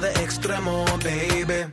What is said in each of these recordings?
De extremo, baby.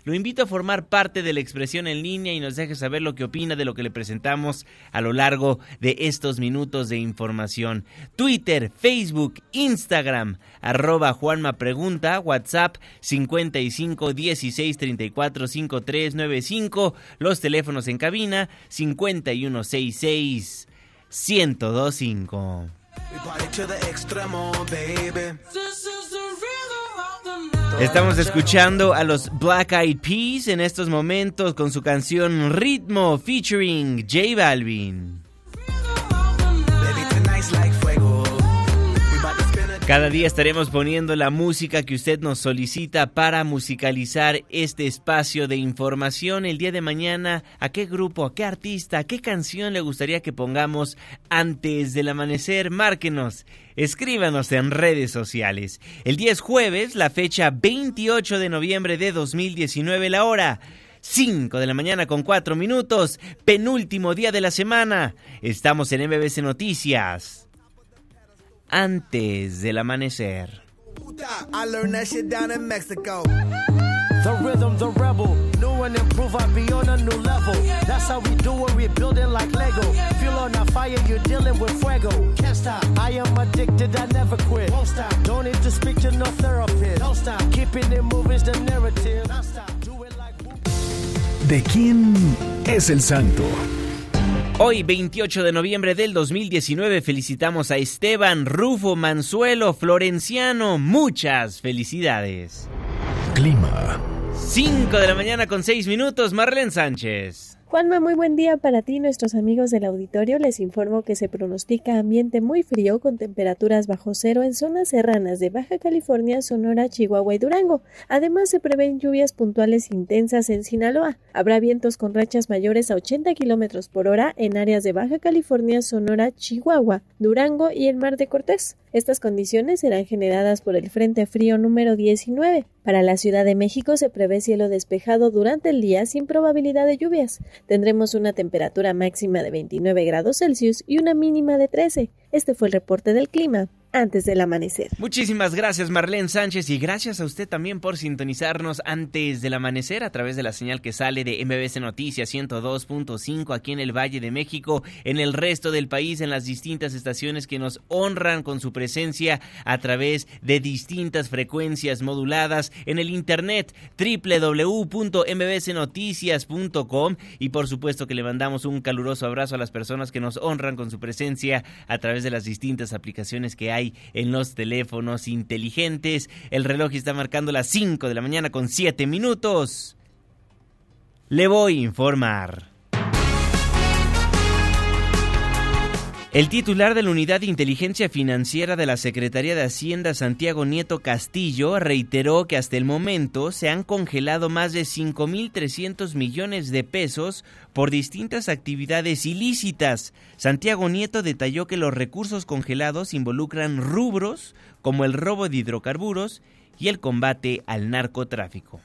lo invito a formar parte de la expresión en línea y nos deje saber lo que opina de lo que le presentamos a lo largo de estos minutos de información. Twitter, Facebook, Instagram, arroba Juanma Pregunta, WhatsApp 55 16 34 53 95, los teléfonos en cabina 5166 1025. Estamos escuchando a los Black Eyed Peas en estos momentos con su canción Ritmo featuring J Balvin. Cada día estaremos poniendo la música que usted nos solicita para musicalizar este espacio de información. El día de mañana, ¿a qué grupo, a qué artista, a qué canción le gustaría que pongamos antes del amanecer? Márquenos, escríbanos en redes sociales. El día es jueves, la fecha 28 de noviembre de 2019, la hora. 5 de la mañana con 4 minutos, penúltimo día de la semana. Estamos en MBC Noticias antes del amanecer. The rhythm, the rebel. New and improve, I be on a new level. That's how we do it, we building like Lego. Feel on fire, you're dealing with fuego. Can't stop, I am addicted, I never quit. Won't stop, don't need to speak to no therapist. Don't stop, keeping it moving's the narrative. Don't stop, do it like... ¿De quién es el santo? Hoy, 28 de noviembre del 2019, felicitamos a Esteban, Rufo, Manzuelo, Florenciano. Muchas felicidades. Clima. 5 de la mañana con 6 minutos, Marlene Sánchez. Juanma, muy buen día para ti, nuestros amigos del auditorio. Les informo que se pronostica ambiente muy frío con temperaturas bajo cero en zonas serranas de Baja California, Sonora, Chihuahua y Durango. Además, se prevén lluvias puntuales intensas en Sinaloa. Habrá vientos con rachas mayores a 80 kilómetros por hora en áreas de Baja California, Sonora, Chihuahua, Durango y el Mar de Cortés. Estas condiciones serán generadas por el Frente Frío número 19. Para la Ciudad de México se prevé cielo despejado durante el día sin probabilidad de lluvias. Tendremos una temperatura máxima de 29 grados Celsius y una mínima de 13. Este fue el reporte del clima antes del amanecer. Muchísimas gracias Marlene Sánchez y gracias a usted también por sintonizarnos antes del amanecer a través de la señal que sale de MBS Noticias 102.5 aquí en el Valle de México, en el resto del país, en las distintas estaciones que nos honran con su presencia a través de distintas frecuencias moduladas en el internet www.mbsnoticias.com y por supuesto que le mandamos un caluroso abrazo a las personas que nos honran con su presencia a través de las distintas aplicaciones que hay en los teléfonos inteligentes. El reloj está marcando las 5 de la mañana con 7 minutos. Le voy a informar. El titular de la Unidad de Inteligencia Financiera de la Secretaría de Hacienda, Santiago Nieto Castillo, reiteró que hasta el momento se han congelado más de 5.300 millones de pesos por distintas actividades ilícitas. Santiago Nieto detalló que los recursos congelados involucran rubros como el robo de hidrocarburos y el combate al narcotráfico.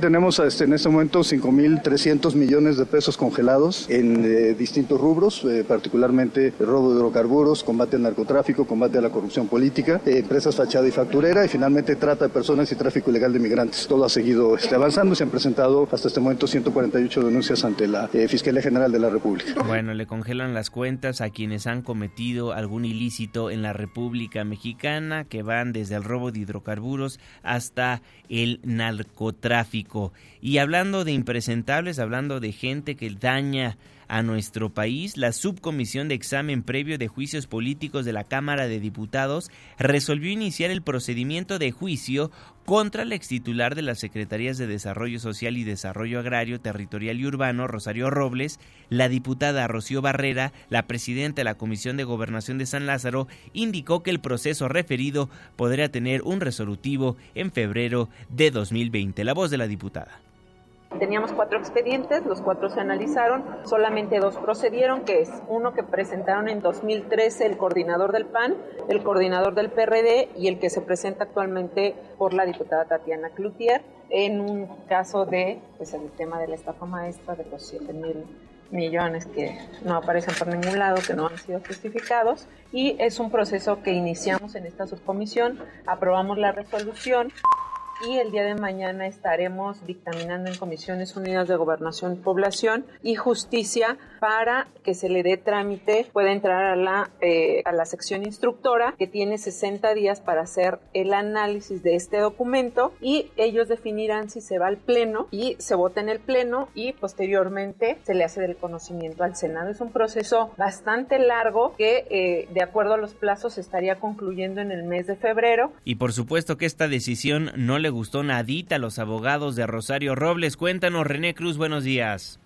Tenemos este, en este momento 5.300 millones de pesos congelados en eh, distintos rubros, eh, particularmente robo de hidrocarburos, combate al narcotráfico, combate a la corrupción política, eh, empresas fachada y facturera y finalmente trata de personas y tráfico ilegal de migrantes. Todo ha seguido este, avanzando. Se han presentado hasta este momento 148 denuncias ante la Fiscalía General de la República. Bueno, le congelan las cuentas a quienes han cometido algún ilícito en la República Mexicana, que van desde el robo de hidrocarburos hasta el narcotráfico. Y hablando de impresentables, hablando de gente que daña a nuestro país, la subcomisión de examen previo de juicios políticos de la Cámara de Diputados resolvió iniciar el procedimiento de juicio contra el extitular de las Secretarías de Desarrollo Social y Desarrollo Agrario, Territorial y Urbano, Rosario Robles, la diputada Rocío Barrera, la presidenta de la Comisión de Gobernación de San Lázaro, indicó que el proceso referido podría tener un resolutivo en febrero de 2020. La voz de la diputada. Teníamos cuatro expedientes, los cuatro se analizaron, solamente dos procedieron, que es uno que presentaron en 2013 el coordinador del PAN, el coordinador del PRD y el que se presenta actualmente por la diputada Tatiana Cloutier en un caso de pues, el tema de la estafa maestra de los 7 mil millones que no aparecen por ningún lado, que no han sido justificados, y es un proceso que iniciamos en esta subcomisión, aprobamos la resolución y el día de mañana estaremos dictaminando en Comisiones Unidas de Gobernación, Población y Justicia para que se le dé trámite, pueda entrar a la, eh, a la sección instructora que tiene 60 días para hacer el análisis de este documento y ellos definirán si se va al Pleno y se vota en el Pleno y posteriormente se le hace del conocimiento al Senado. Es un proceso bastante largo que eh, de acuerdo a los plazos estaría concluyendo en el mes de febrero. Y por supuesto que esta decisión no le gustó nadita a los abogados de Rosario Robles. Cuéntanos, René Cruz, buenos días.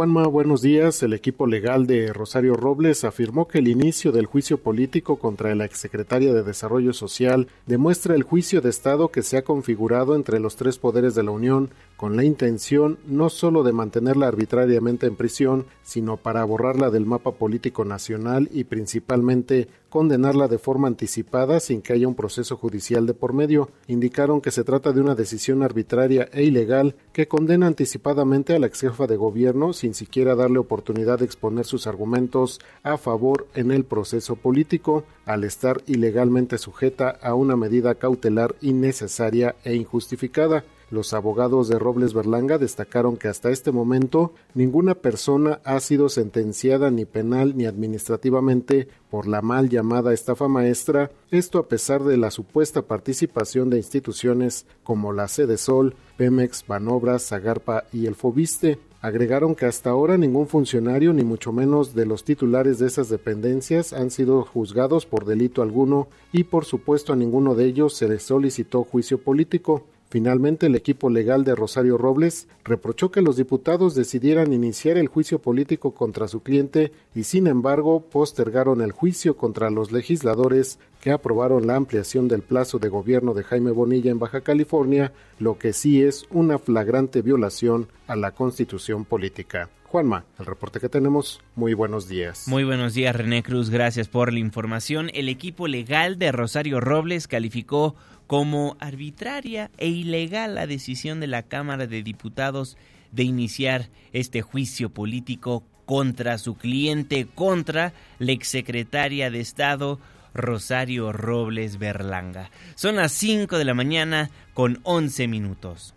Juanma, buenos días. El equipo legal de Rosario Robles afirmó que el inicio del juicio político contra la exsecretaria de Desarrollo Social demuestra el juicio de Estado que se ha configurado entre los tres poderes de la Unión con la intención no solo de mantenerla arbitrariamente en prisión, sino para borrarla del mapa político nacional y principalmente condenarla de forma anticipada sin que haya un proceso judicial de por medio. Indicaron que se trata de una decisión arbitraria e ilegal que condena anticipadamente a la ex jefa de gobierno sin siquiera darle oportunidad de exponer sus argumentos a favor en el proceso político, al estar ilegalmente sujeta a una medida cautelar innecesaria e injustificada. Los abogados de Robles Berlanga destacaron que hasta este momento ninguna persona ha sido sentenciada ni penal ni administrativamente por la mal llamada estafa maestra, esto a pesar de la supuesta participación de instituciones como la Sede Sol, Pemex, Banobras, Zagarpa y el Fobiste. Agregaron que hasta ahora ningún funcionario, ni mucho menos de los titulares de esas dependencias, han sido juzgados por delito alguno y por supuesto a ninguno de ellos se les solicitó juicio político. Finalmente, el equipo legal de Rosario Robles reprochó que los diputados decidieran iniciar el juicio político contra su cliente y, sin embargo, postergaron el juicio contra los legisladores que aprobaron la ampliación del plazo de gobierno de Jaime Bonilla en Baja California, lo que sí es una flagrante violación a la constitución política. Juanma, el reporte que tenemos. Muy buenos días. Muy buenos días, René Cruz. Gracias por la información. El equipo legal de Rosario Robles calificó como arbitraria e ilegal la decisión de la Cámara de Diputados de iniciar este juicio político contra su cliente, contra la exsecretaria de Estado Rosario Robles Berlanga. Son las 5 de la mañana con 11 minutos.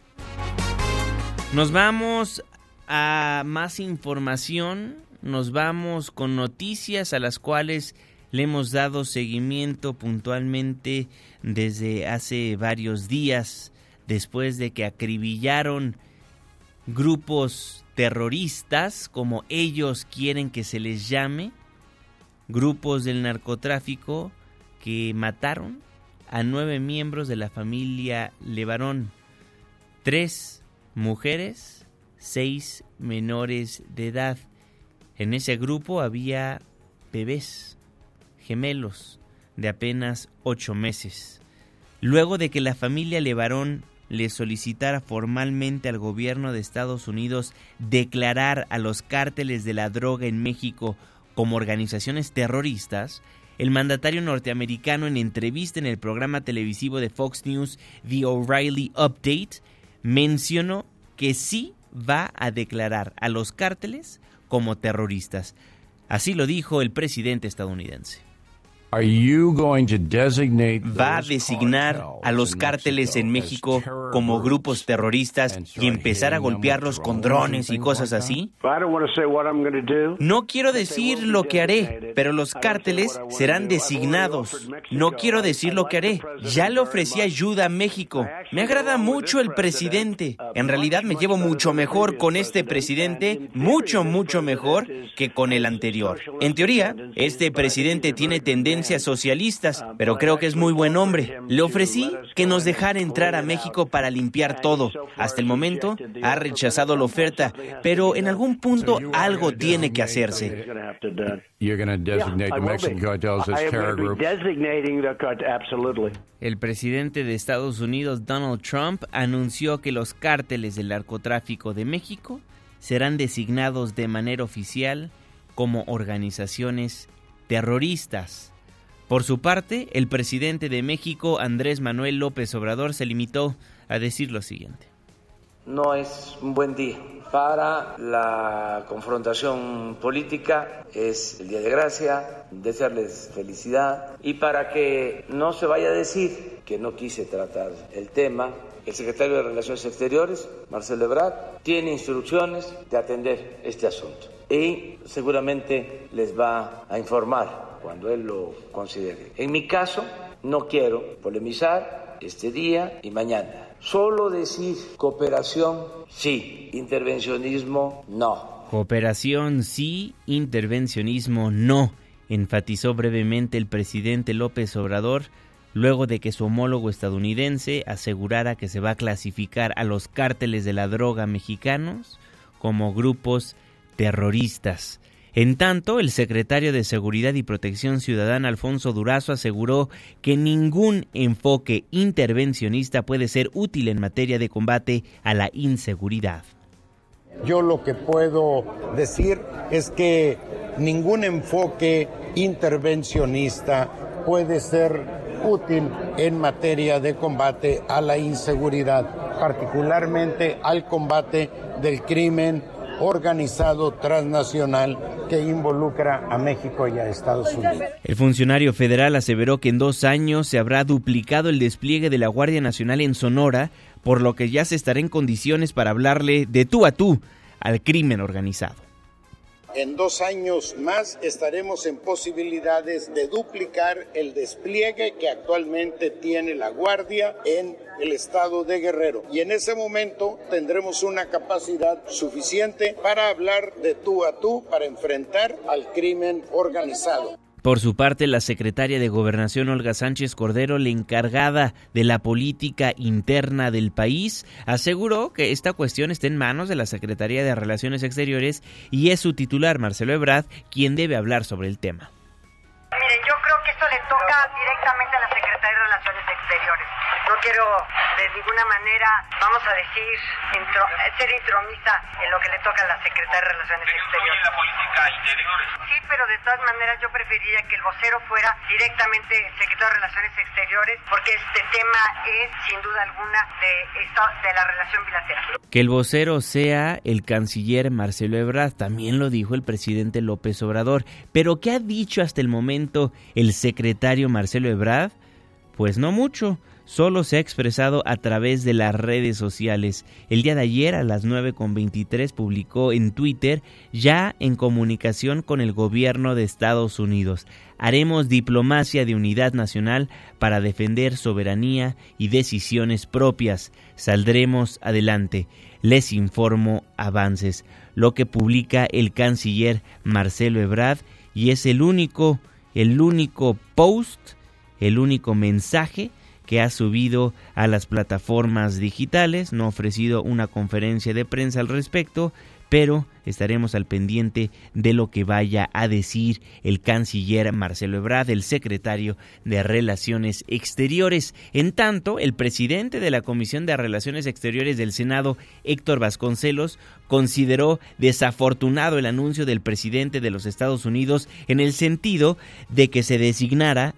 Nos vamos a más información, nos vamos con noticias a las cuales le hemos dado seguimiento puntualmente desde hace varios días, después de que acribillaron grupos terroristas, como ellos quieren que se les llame, grupos del narcotráfico que mataron a nueve miembros de la familia Levarón, tres mujeres, seis menores de edad. En ese grupo había bebés, gemelos, de apenas ocho meses. Luego de que la familia Levarón le solicitara formalmente al gobierno de Estados Unidos declarar a los cárteles de la droga en México como organizaciones terroristas, el mandatario norteamericano en entrevista en el programa televisivo de Fox News The O'Reilly Update mencionó que sí va a declarar a los cárteles como terroristas. Así lo dijo el presidente estadounidense. ¿Va a designar a los cárteles en México como grupos terroristas y empezar a golpearlos con drones y cosas así? No quiero decir lo que haré, pero los cárteles serán designados. No quiero decir lo que haré. Ya le ofrecí ayuda a México. Me agrada mucho el presidente. En realidad me llevo mucho mejor con este presidente, mucho, mucho mejor que con el anterior. En teoría, este presidente tiene tendencia socialistas, pero creo que es muy buen hombre. Le ofrecí que nos dejara entrar a México para limpiar todo. Hasta el momento ha rechazado la oferta, pero en algún punto algo tiene que hacerse. El presidente de Estados Unidos, Donald Trump, anunció que los cárteles del narcotráfico de México serán designados de manera oficial como organizaciones terroristas. Por su parte, el presidente de México, Andrés Manuel López Obrador, se limitó a decir lo siguiente. No es un buen día para la confrontación política, es el Día de Gracia, desearles felicidad y para que no se vaya a decir que no quise tratar el tema, el secretario de Relaciones Exteriores, Marcelo Ebrard, tiene instrucciones de atender este asunto y seguramente les va a informar cuando él lo considere. En mi caso, no quiero polemizar este día y mañana. Solo decir cooperación, sí, intervencionismo, no. Cooperación, sí, intervencionismo, no, enfatizó brevemente el presidente López Obrador luego de que su homólogo estadounidense asegurara que se va a clasificar a los cárteles de la droga mexicanos como grupos terroristas. En tanto, el secretario de Seguridad y Protección Ciudadana, Alfonso Durazo, aseguró que ningún enfoque intervencionista puede ser útil en materia de combate a la inseguridad. Yo lo que puedo decir es que ningún enfoque intervencionista puede ser útil en materia de combate a la inseguridad, particularmente al combate del crimen organizado transnacional que involucra a México y a Estados Unidos. El funcionario federal aseveró que en dos años se habrá duplicado el despliegue de la Guardia Nacional en Sonora, por lo que ya se estará en condiciones para hablarle de tú a tú al crimen organizado. En dos años más estaremos en posibilidades de duplicar el despliegue que actualmente tiene la Guardia en el estado de Guerrero. Y en ese momento tendremos una capacidad suficiente para hablar de tú a tú, para enfrentar al crimen organizado. Por su parte, la secretaria de Gobernación Olga Sánchez Cordero, la encargada de la política interna del país, aseguró que esta cuestión está en manos de la Secretaría de Relaciones Exteriores y es su titular, Marcelo Ebrard, quien debe hablar sobre el tema. Directamente a la Secretaría de Relaciones Exteriores. No quiero de ninguna manera, vamos a decir, ser intromisa en lo que le toca a la Secretaría de Relaciones Exteriores. la política interiores. Sí, pero de todas maneras yo preferiría que el vocero fuera directamente secretario de Relaciones Exteriores, porque este tema es, sin duda alguna, de, de la relación bilateral. Que el vocero sea el canciller Marcelo Ebrard, también lo dijo el presidente López Obrador. Pero ¿qué ha dicho hasta el momento el secretario Marcelo Ebrard? Pues no mucho solo se ha expresado a través de las redes sociales. El día de ayer a las 9.23 publicó en Twitter ya en comunicación con el gobierno de Estados Unidos. Haremos diplomacia de unidad nacional para defender soberanía y decisiones propias. Saldremos adelante. Les informo avances. Lo que publica el canciller Marcelo Ebrard y es el único, el único post, el único mensaje que ha subido a las plataformas digitales, no ha ofrecido una conferencia de prensa al respecto, pero estaremos al pendiente de lo que vaya a decir el canciller Marcelo Ebrard, el secretario de Relaciones Exteriores. En tanto, el presidente de la Comisión de Relaciones Exteriores del Senado, Héctor Vasconcelos, consideró desafortunado el anuncio del presidente de los Estados Unidos en el sentido de que se designara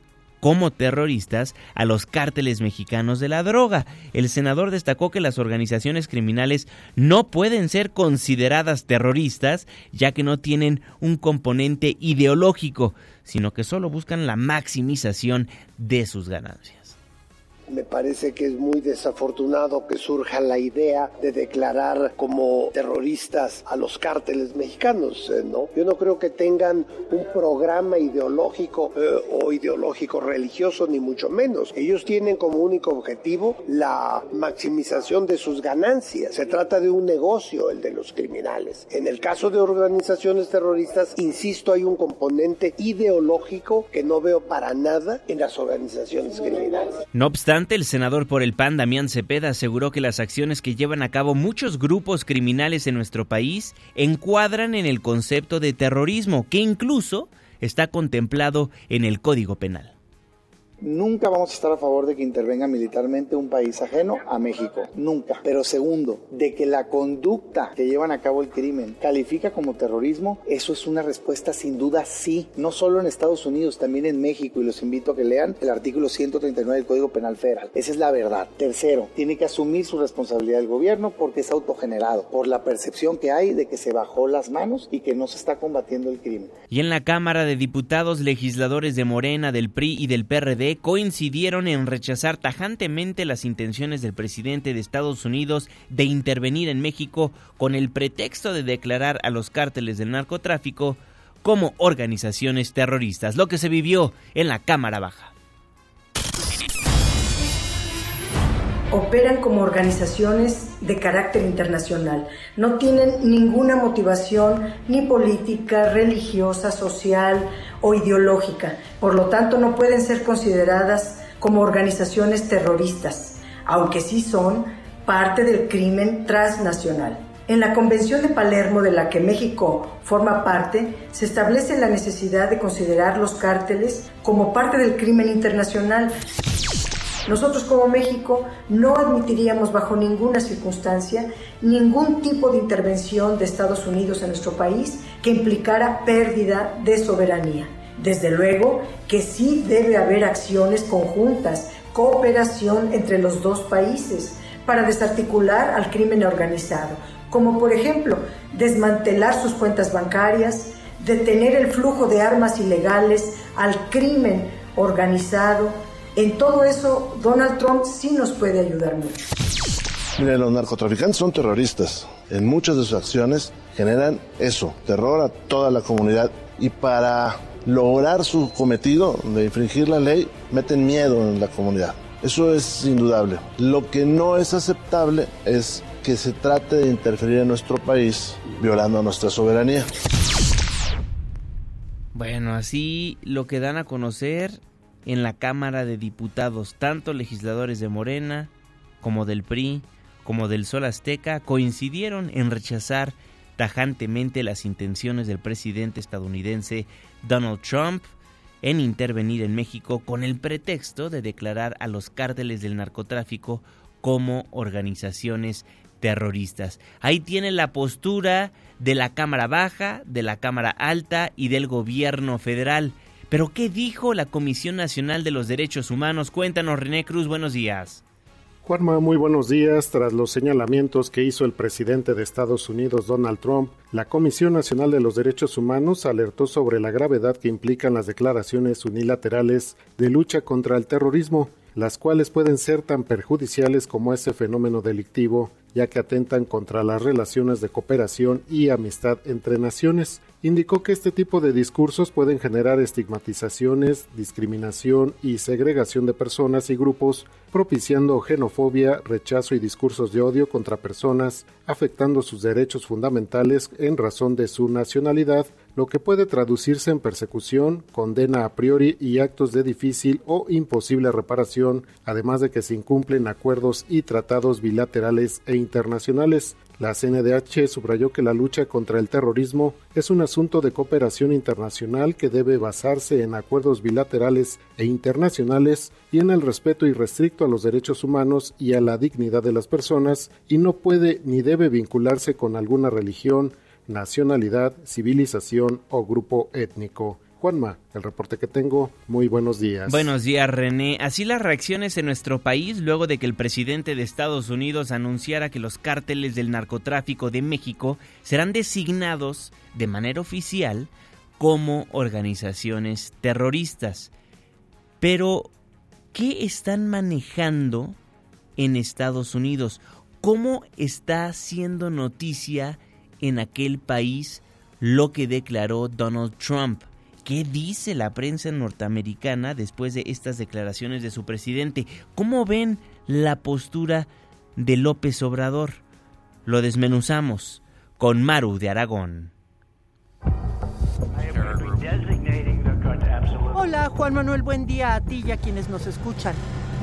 como terroristas a los cárteles mexicanos de la droga. El senador destacó que las organizaciones criminales no pueden ser consideradas terroristas ya que no tienen un componente ideológico, sino que solo buscan la maximización de sus ganancias. Me parece que es muy desafortunado que surja la idea de declarar como terroristas a los cárteles mexicanos, eh, ¿no? Yo no creo que tengan un programa ideológico eh, o ideológico religioso, ni mucho menos. Ellos tienen como único objetivo la maximización de sus ganancias. Se trata de un negocio, el de los criminales. En el caso de organizaciones terroristas, insisto, hay un componente ideológico que no veo para nada en las organizaciones criminales. No obstante, el senador por el PAN, Damián Cepeda, aseguró que las acciones que llevan a cabo muchos grupos criminales en nuestro país encuadran en el concepto de terrorismo, que incluso está contemplado en el Código Penal. Nunca vamos a estar a favor de que intervenga militarmente un país ajeno a México. Nunca. Pero segundo, de que la conducta que llevan a cabo el crimen califica como terrorismo, eso es una respuesta sin duda sí. No solo en Estados Unidos, también en México. Y los invito a que lean el artículo 139 del Código Penal Federal. Esa es la verdad. Tercero, tiene que asumir su responsabilidad el gobierno porque es autogenerado. Por la percepción que hay de que se bajó las manos y que no se está combatiendo el crimen. Y en la Cámara de Diputados, legisladores de Morena, del PRI y del PRD coincidieron en rechazar tajantemente las intenciones del presidente de Estados Unidos de intervenir en México con el pretexto de declarar a los cárteles del narcotráfico como organizaciones terroristas, lo que se vivió en la Cámara Baja. Operan como organizaciones de carácter internacional. No tienen ninguna motivación ni política, religiosa, social o ideológica. Por lo tanto, no pueden ser consideradas como organizaciones terroristas, aunque sí son parte del crimen transnacional. En la Convención de Palermo, de la que México forma parte, se establece la necesidad de considerar los cárteles como parte del crimen internacional. Nosotros como México no admitiríamos bajo ninguna circunstancia ningún tipo de intervención de Estados Unidos en nuestro país que implicara pérdida de soberanía. Desde luego que sí debe haber acciones conjuntas, cooperación entre los dos países para desarticular al crimen organizado, como por ejemplo desmantelar sus cuentas bancarias, detener el flujo de armas ilegales al crimen organizado, en todo eso, Donald Trump sí nos puede ayudar mucho. Miren, los narcotraficantes son terroristas. En muchas de sus acciones generan eso, terror a toda la comunidad. Y para lograr su cometido de infringir la ley, meten miedo en la comunidad. Eso es indudable. Lo que no es aceptable es que se trate de interferir en nuestro país violando nuestra soberanía. Bueno, así lo que dan a conocer en la Cámara de Diputados, tanto legisladores de Morena como del PRI, como del Sol Azteca, coincidieron en rechazar tajantemente las intenciones del presidente estadounidense Donald Trump en intervenir en México con el pretexto de declarar a los cárteles del narcotráfico como organizaciones terroristas. Ahí tiene la postura de la Cámara Baja, de la Cámara Alta y del gobierno federal. Pero ¿qué dijo la Comisión Nacional de los Derechos Humanos? Cuéntanos, René Cruz, buenos días. Juanma, muy buenos días. Tras los señalamientos que hizo el presidente de Estados Unidos, Donald Trump, la Comisión Nacional de los Derechos Humanos alertó sobre la gravedad que implican las declaraciones unilaterales de lucha contra el terrorismo, las cuales pueden ser tan perjudiciales como ese fenómeno delictivo, ya que atentan contra las relaciones de cooperación y amistad entre naciones indicó que este tipo de discursos pueden generar estigmatizaciones, discriminación y segregación de personas y grupos, propiciando xenofobia, rechazo y discursos de odio contra personas, afectando sus derechos fundamentales en razón de su nacionalidad, lo que puede traducirse en persecución, condena a priori y actos de difícil o imposible reparación, además de que se incumplen acuerdos y tratados bilaterales e internacionales. La CNDH subrayó que la lucha contra el terrorismo es un asunto de cooperación internacional que debe basarse en acuerdos bilaterales e internacionales y en el respeto irrestricto a los derechos humanos y a la dignidad de las personas y no puede ni debe vincularse con alguna religión, nacionalidad, civilización o grupo étnico. Juanma, el reporte que tengo, muy buenos días. Buenos días, René. Así las reacciones en nuestro país luego de que el presidente de Estados Unidos anunciara que los cárteles del narcotráfico de México serán designados de manera oficial como organizaciones terroristas. Pero, ¿qué están manejando en Estados Unidos? ¿Cómo está haciendo noticia en aquel país lo que declaró Donald Trump? ¿Qué dice la prensa norteamericana después de estas declaraciones de su presidente? ¿Cómo ven la postura de López Obrador? Lo desmenuzamos con Maru de Aragón. Hola Juan Manuel, buen día a ti y a quienes nos escuchan.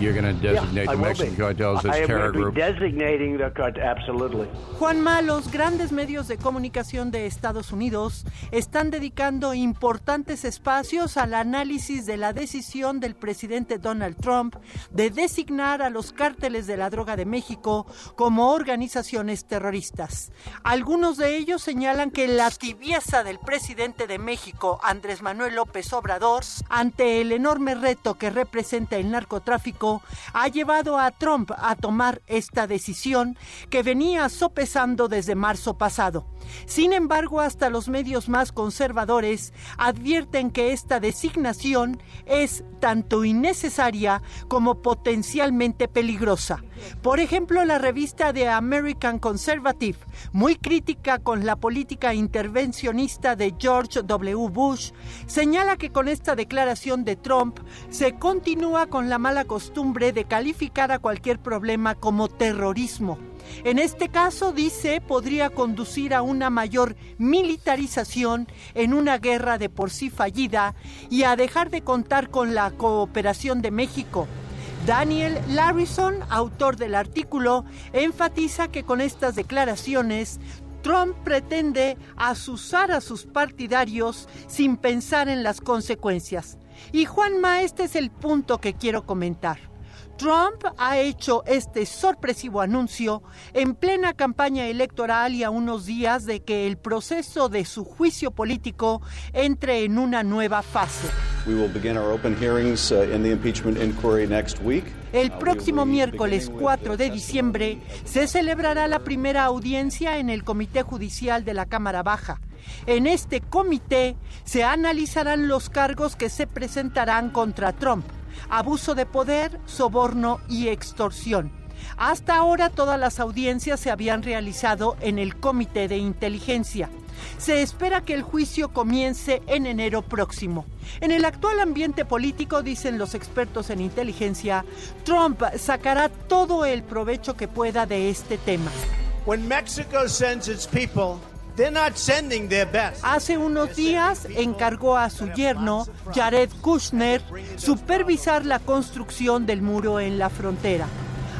You're going to designate the Mexican cartels as terror groups. designating the cartel, absolutely. Juanma, los grandes medios de comunicación de Estados Unidos están dedicando importantes espacios al análisis de la decisión del presidente Donald Trump de designar a los cárteles de la droga de México como organizaciones terroristas. Algunos de ellos señalan que la tibieza del presidente de México, Andrés Manuel López Obrador, ante el enorme reto que representa el narcotráfico, ha llevado a Trump a tomar esta decisión que venía sopesando desde marzo pasado. Sin embargo, hasta los medios más conservadores advierten que esta designación es tanto innecesaria como potencialmente peligrosa. Por ejemplo, la revista The American Conservative, muy crítica con la política intervencionista de George W. Bush, señala que con esta declaración de Trump se continúa con la mala costumbre de calificar a cualquier problema como terrorismo. En este caso, dice, podría conducir a una mayor militarización en una guerra de por sí fallida y a dejar de contar con la cooperación de México. Daniel Larrison, autor del artículo, enfatiza que con estas declaraciones Trump pretende asusar a sus partidarios sin pensar en las consecuencias. Y Juanma, este es el punto que quiero comentar. Trump ha hecho este sorpresivo anuncio en plena campaña electoral y a unos días de que el proceso de su juicio político entre en una nueva fase. El próximo miércoles 4 de diciembre se celebrará la primera audiencia en el Comité Judicial de la Cámara Baja. En este comité se analizarán los cargos que se presentarán contra Trump abuso de poder, soborno y extorsión. Hasta ahora todas las audiencias se habían realizado en el Comité de Inteligencia. Se espera que el juicio comience en enero próximo. En el actual ambiente político, dicen los expertos en inteligencia, Trump sacará todo el provecho que pueda de este tema. Hace unos días encargó a su yerno, Jared Kushner, supervisar la construcción del muro en la frontera.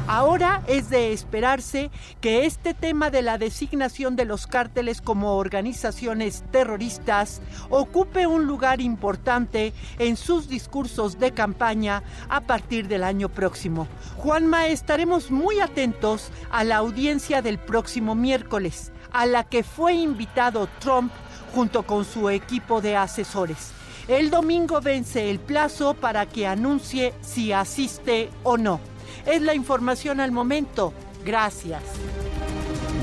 Ahora es de esperarse que este tema de la designación de los cárteles como organizaciones terroristas ocupe un lugar importante en sus discursos de campaña a partir del año próximo. Juanma, estaremos muy atentos a la audiencia del próximo miércoles a la que fue invitado Trump junto con su equipo de asesores. El domingo vence el plazo para que anuncie si asiste o no. Es la información al momento. Gracias.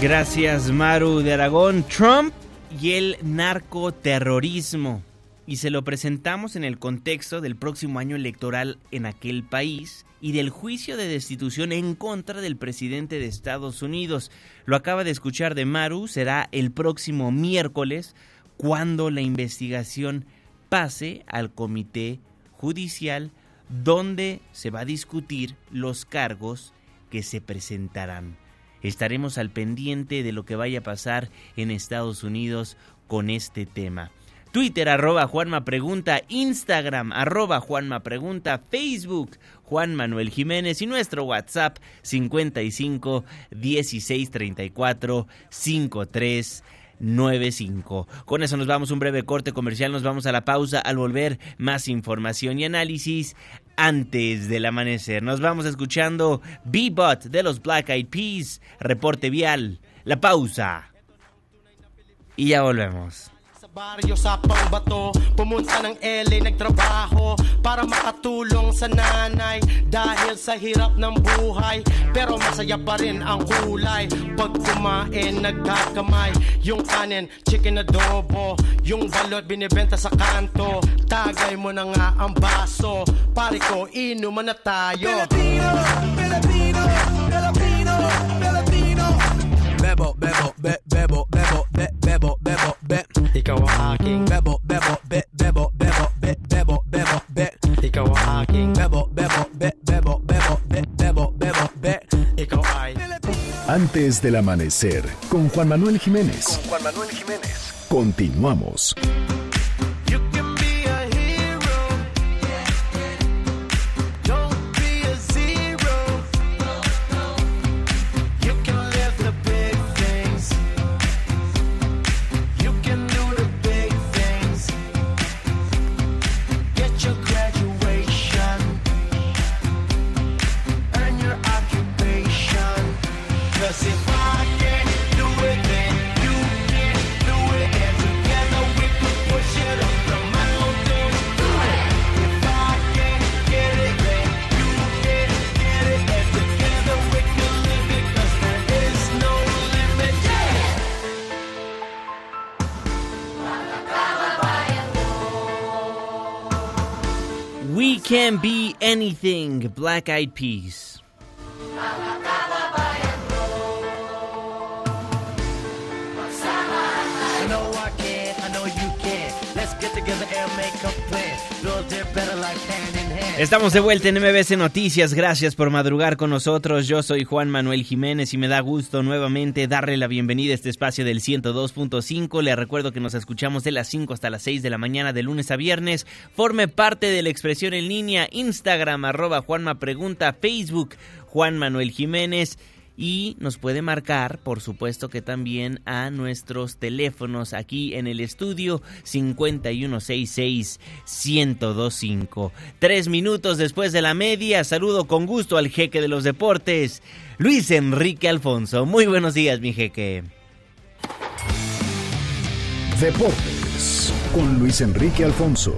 Gracias, Maru de Aragón. Trump y el narcoterrorismo. Y se lo presentamos en el contexto del próximo año electoral en aquel país y del juicio de destitución en contra del presidente de Estados Unidos. Lo acaba de escuchar de Maru, será el próximo miércoles cuando la investigación pase al comité judicial donde se va a discutir los cargos que se presentarán. Estaremos al pendiente de lo que vaya a pasar en Estados Unidos con este tema. Twitter arroba Juanma Pregunta, Instagram arroba Juanma Pregunta, Facebook Juan Manuel Jiménez y nuestro WhatsApp 55 16 34 53 95. Con eso nos vamos un breve corte comercial, nos vamos a la pausa al volver más información y análisis antes del amanecer. Nos vamos escuchando B-Bot de los Black Eyed Peas, reporte vial, la pausa. Y ya volvemos. Baryo sa pangbato Pumunta ng LA nagtrabaho Para makatulong sa nanay Dahil sa hirap ng buhay. Pero masaya pa rin ang kulay. Pag kumain nagkakamay. Yung kanin, chicken adobo. Yung balot binibenta sa kanto. Tagay mo na nga ang baso. Pare ko, inuman na tayo. Filipino, Filipino, Filipino, Filipino Bebo, bebo, be, bebo, bebo, be, bebo, bebo, Bebo, bebo, be, bebo, bebo, be, bebo, bebo, be Bebo, bebo, be, bebo, bebo, be, bebo, bebo, be Antes del amanecer, con Juan Manuel Jiménez. Juan Manuel Jiménez. Continuamos. Black Eyed Peas. I know I can, I know you can. Let's get together and make Estamos de vuelta en MBC Noticias. Gracias por madrugar con nosotros. Yo soy Juan Manuel Jiménez y me da gusto nuevamente darle la bienvenida a este espacio del 102.5. Le recuerdo que nos escuchamos de las 5 hasta las 6 de la mañana de lunes a viernes. Forme parte de la expresión en línea Instagram arroba Juanma Pregunta, Facebook Juan Manuel Jiménez. Y nos puede marcar, por supuesto que también a nuestros teléfonos aquí en el estudio 5166-1025. Tres minutos después de la media, saludo con gusto al jeque de los deportes, Luis Enrique Alfonso. Muy buenos días, mi jeque. Deportes con Luis Enrique Alfonso.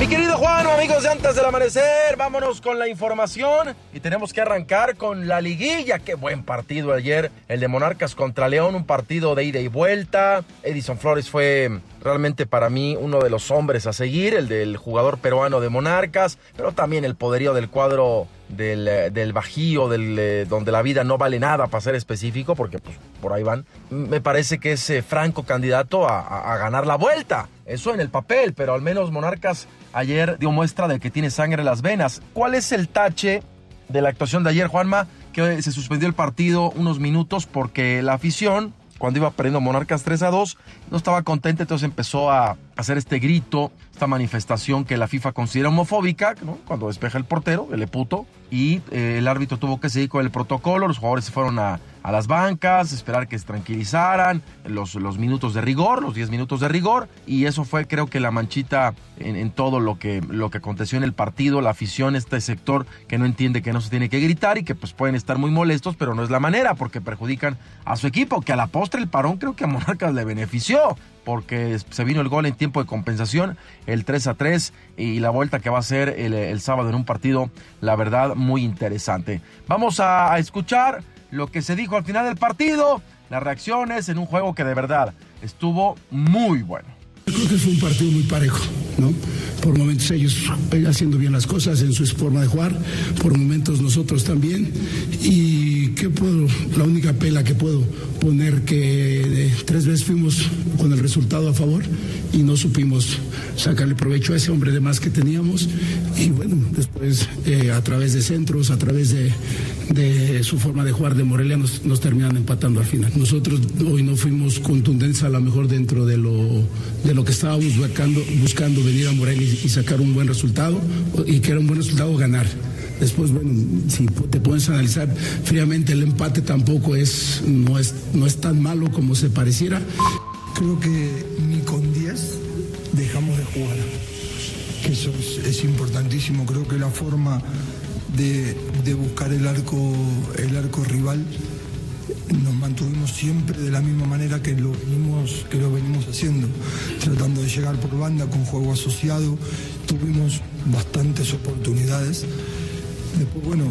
Mi querido Juan, amigos de antes del amanecer, vámonos con la información y tenemos que arrancar con la liguilla. Qué buen partido ayer, el de Monarcas contra León, un partido de ida y vuelta. Edison Flores fue realmente para mí uno de los hombres a seguir, el del jugador peruano de Monarcas, pero también el poderío del cuadro del, eh, del Bajío, del, eh, donde la vida no vale nada para ser específico, porque pues por ahí van. Me parece que es franco candidato a- a ganar la vuelta. Eso en el papel, pero al menos Monarcas ayer dio muestra de que tiene sangre en las venas. ¿Cuál es el tache de la actuación de ayer, Juanma? Que se suspendió el partido unos minutos porque la afición, cuando iba perdiendo Monarcas 3 a 2, no estaba contenta, entonces empezó a hacer este grito, esta manifestación que la FIFA considera homofóbica, ¿no? cuando despeja el portero, el puto, y eh, el árbitro tuvo que seguir con el protocolo, los jugadores se fueron a, a las bancas, esperar que se tranquilizaran, los, los minutos de rigor, los 10 minutos de rigor, y eso fue creo que la manchita en, todo lo que, lo que aconteció en el partido, la afición, este sector que no entiende que no se tiene que gritar y que pues pueden estar muy molestos, pero no es la manera porque perjudican a su equipo, que a la postre el parón creo que a Monarcas le benefició porque se vino el gol en tiempo de compensación, el 3 a 3 y la vuelta que va a ser el, el sábado en un partido, la verdad, muy interesante. Vamos a escuchar lo que se dijo al final del partido, las reacciones en un juego que de verdad estuvo muy bueno. Yo creo que fue un partido muy parejo, ¿no? Por momentos ellos haciendo bien las cosas en su forma de jugar, por momentos nosotros también. Y puedo, la única pela que puedo poner que eh, tres veces fuimos con el resultado a favor y no supimos sacarle provecho a ese hombre de más que teníamos. Y bueno, después eh, a través de centros, a través de, de, su forma de jugar de Morelia, nos, nos, terminan empatando al final. Nosotros hoy no fuimos contundentes a lo mejor dentro de lo, de lo que estábamos buscando, buscando venir a Morelia y, y sacar un buen resultado, y que era un buen resultado ganar. Después, bueno, si te puedes analizar fríamente, el empate tampoco es no, es, no es tan malo como se pareciera. Creo que ni con 10 dejamos de jugar, eso es, es importantísimo. Creo que la forma de, de, buscar el arco, el arco rival nos mantuvimos siempre de la misma manera que lo, venimos, que lo venimos haciendo, tratando de llegar por banda con juego asociado. Tuvimos bastantes oportunidades Bueno,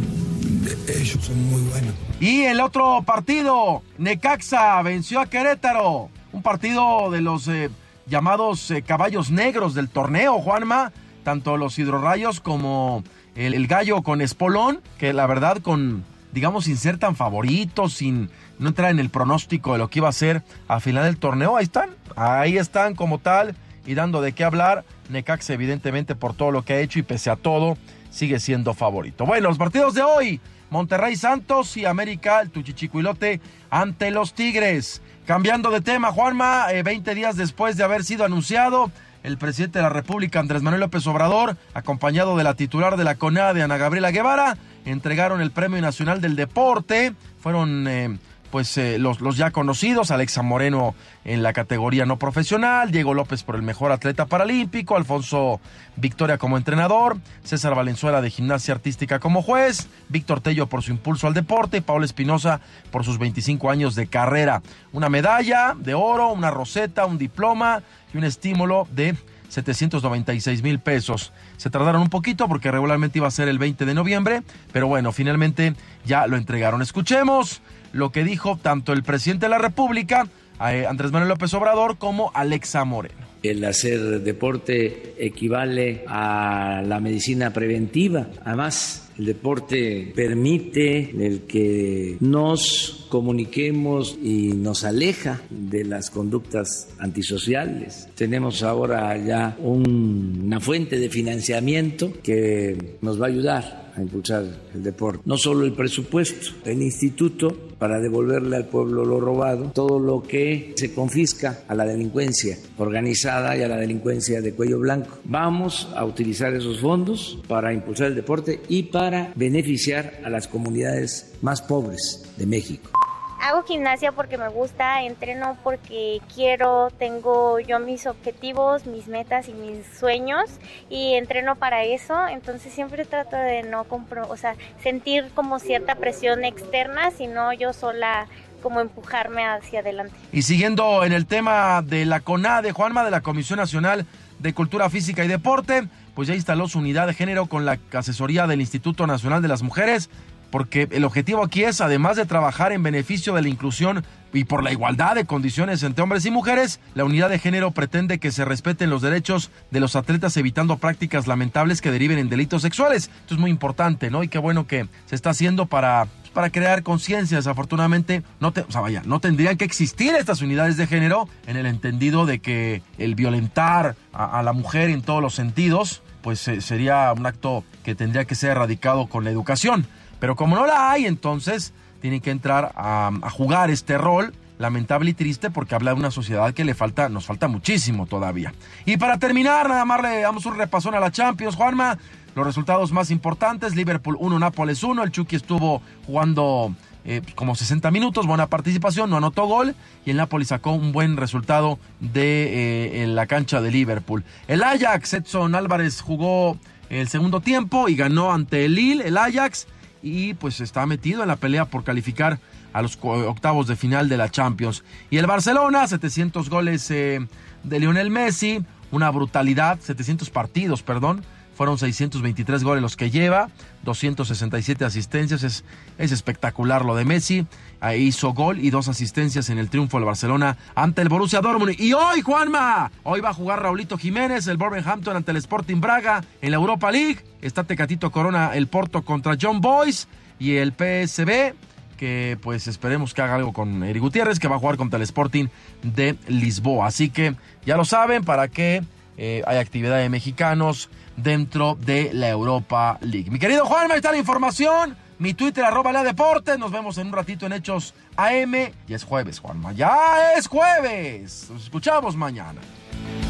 ellos son muy buenos. Y el otro partido, Necaxa venció a Querétaro. Un partido de los eh, llamados eh, caballos negros del torneo, Juanma. Tanto los hidrorrayos como el, el, gallo con Espolón, que la verdad con, digamos, sin ser tan favoritos, sin no entrar en el pronóstico de lo que iba a ser a final del torneo. Ahí están, ahí están como tal y dando de qué hablar. Necaxa evidentemente por todo lo que ha hecho y pese a todo sigue siendo favorito. Bueno, los partidos de hoy. Monterrey Santos y América, el Tuchichicuilote ante los Tigres. Cambiando de tema, Juanma, 20 eh, días después de haber sido anunciado, el presidente de la República, Andrés Manuel López Obrador, acompañado de la titular de la CONADE, Ana Gabriela Guevara, entregaron el Premio Nacional del Deporte. Fueron eh, pues eh, los, ya conocidos, Alexa Moreno en la categoría no profesional, Diego López por el mejor atleta paralímpico, Alfonso Victoria como entrenador, César Valenzuela de gimnasia artística como juez, Víctor Tello por su impulso al deporte y Paula Espinosa por sus 25 años de carrera. Una medalla de oro, una roseta, un diploma y un estímulo de 796 mil pesos. Se tardaron un poquito porque regularmente iba a ser el 20 de noviembre, pero bueno, finalmente ya lo entregaron. Escuchemos lo que dijo tanto el presidente de la República, eh, Andrés Manuel López Obrador, como Alexa Moreno. El hacer deporte equivale a la medicina preventiva. Además, el deporte permite el que nos comuniquemos y nos aleja de las conductas antisociales. Tenemos ahora ya un, una fuente de financiamiento que nos va a ayudar impulsar el deporte. No solo el presupuesto, el instituto para devolverle al pueblo lo robado, todo lo que se confisca a la delincuencia organizada y a la delincuencia de cuello blanco. Vamos a utilizar esos fondos para impulsar el deporte y para beneficiar a las comunidades más pobres de México. Hago gimnasia porque me gusta, entreno porque quiero, tengo yo mis objetivos, mis metas y mis sueños y entreno para eso, entonces siempre trato de no compro, o sea, sentir como cierta presión externa, sino yo sola como empujarme hacia adelante. Y siguiendo en el tema de la CONADE, Juanma, de la Comisión Nacional de Cultura Física y Deporte, pues ya instaló su unidad de género con la asesoría del Instituto Nacional de las Mujeres porque el objetivo aquí es, además de trabajar en beneficio de la inclusión y por la igualdad de condiciones entre hombres y mujeres, la unidad de género pretende que se respeten los derechos de los atletas evitando prácticas lamentables que deriven en delitos sexuales. Esto es muy importante, ¿no? Y qué bueno que se está haciendo para pues, para crear conciencia. Desafortunadamente, no te, o sea, vaya, no tendrían que existir estas unidades de género en el entendido de que el violentar a, a la mujer en todos los sentidos, pues eh, sería un acto que tendría que ser erradicado con la educación. Pero como no la hay, entonces tiene que entrar a, jugar este rol lamentable y triste porque habla de una sociedad que le falta, nos falta muchísimo todavía. Y para terminar, nada más le damos un repasón a la Champions, Juanma. Los resultados más importantes, Liverpool 1, Nápoles 1, el Chucky estuvo jugando eh, como 60 minutos, buena participación, no anotó gol y el Napoli sacó un buen resultado de eh, la cancha de Liverpool. El Ajax, Edson Álvarez jugó el segundo tiempo y ganó ante el Lille, el Ajax y pues está metido en la pelea por calificar a los octavos de final de la Champions. Y el Barcelona, 700 goles eh, de Lionel Messi, una brutalidad, 700 partidos, perdón. Fueron 623 goles los que lleva, 267 asistencias. Es, es espectacular lo de Messi. Ahí hizo gol y dos asistencias en el triunfo del Barcelona ante el Borussia Dortmund. Y hoy, Juanma, hoy va a jugar Raulito Jiménez, el Wolverhampton ante el Sporting Braga en la Europa League. Está Tecatito Corona, el Porto contra John Boyce y el PSB que pues esperemos que haga algo con Eric Gutiérrez, que va a jugar contra el Sporting de Lisboa. Así que ya lo saben, para que eh, hay actividad de mexicanos dentro de la Europa League. Mi querido Juan, ahí está la información. Mi Twitter, arroba la deportes. Nos vemos en un ratito en Hechos AM. Y es jueves, Juanma. Ya es jueves. Nos escuchamos mañana.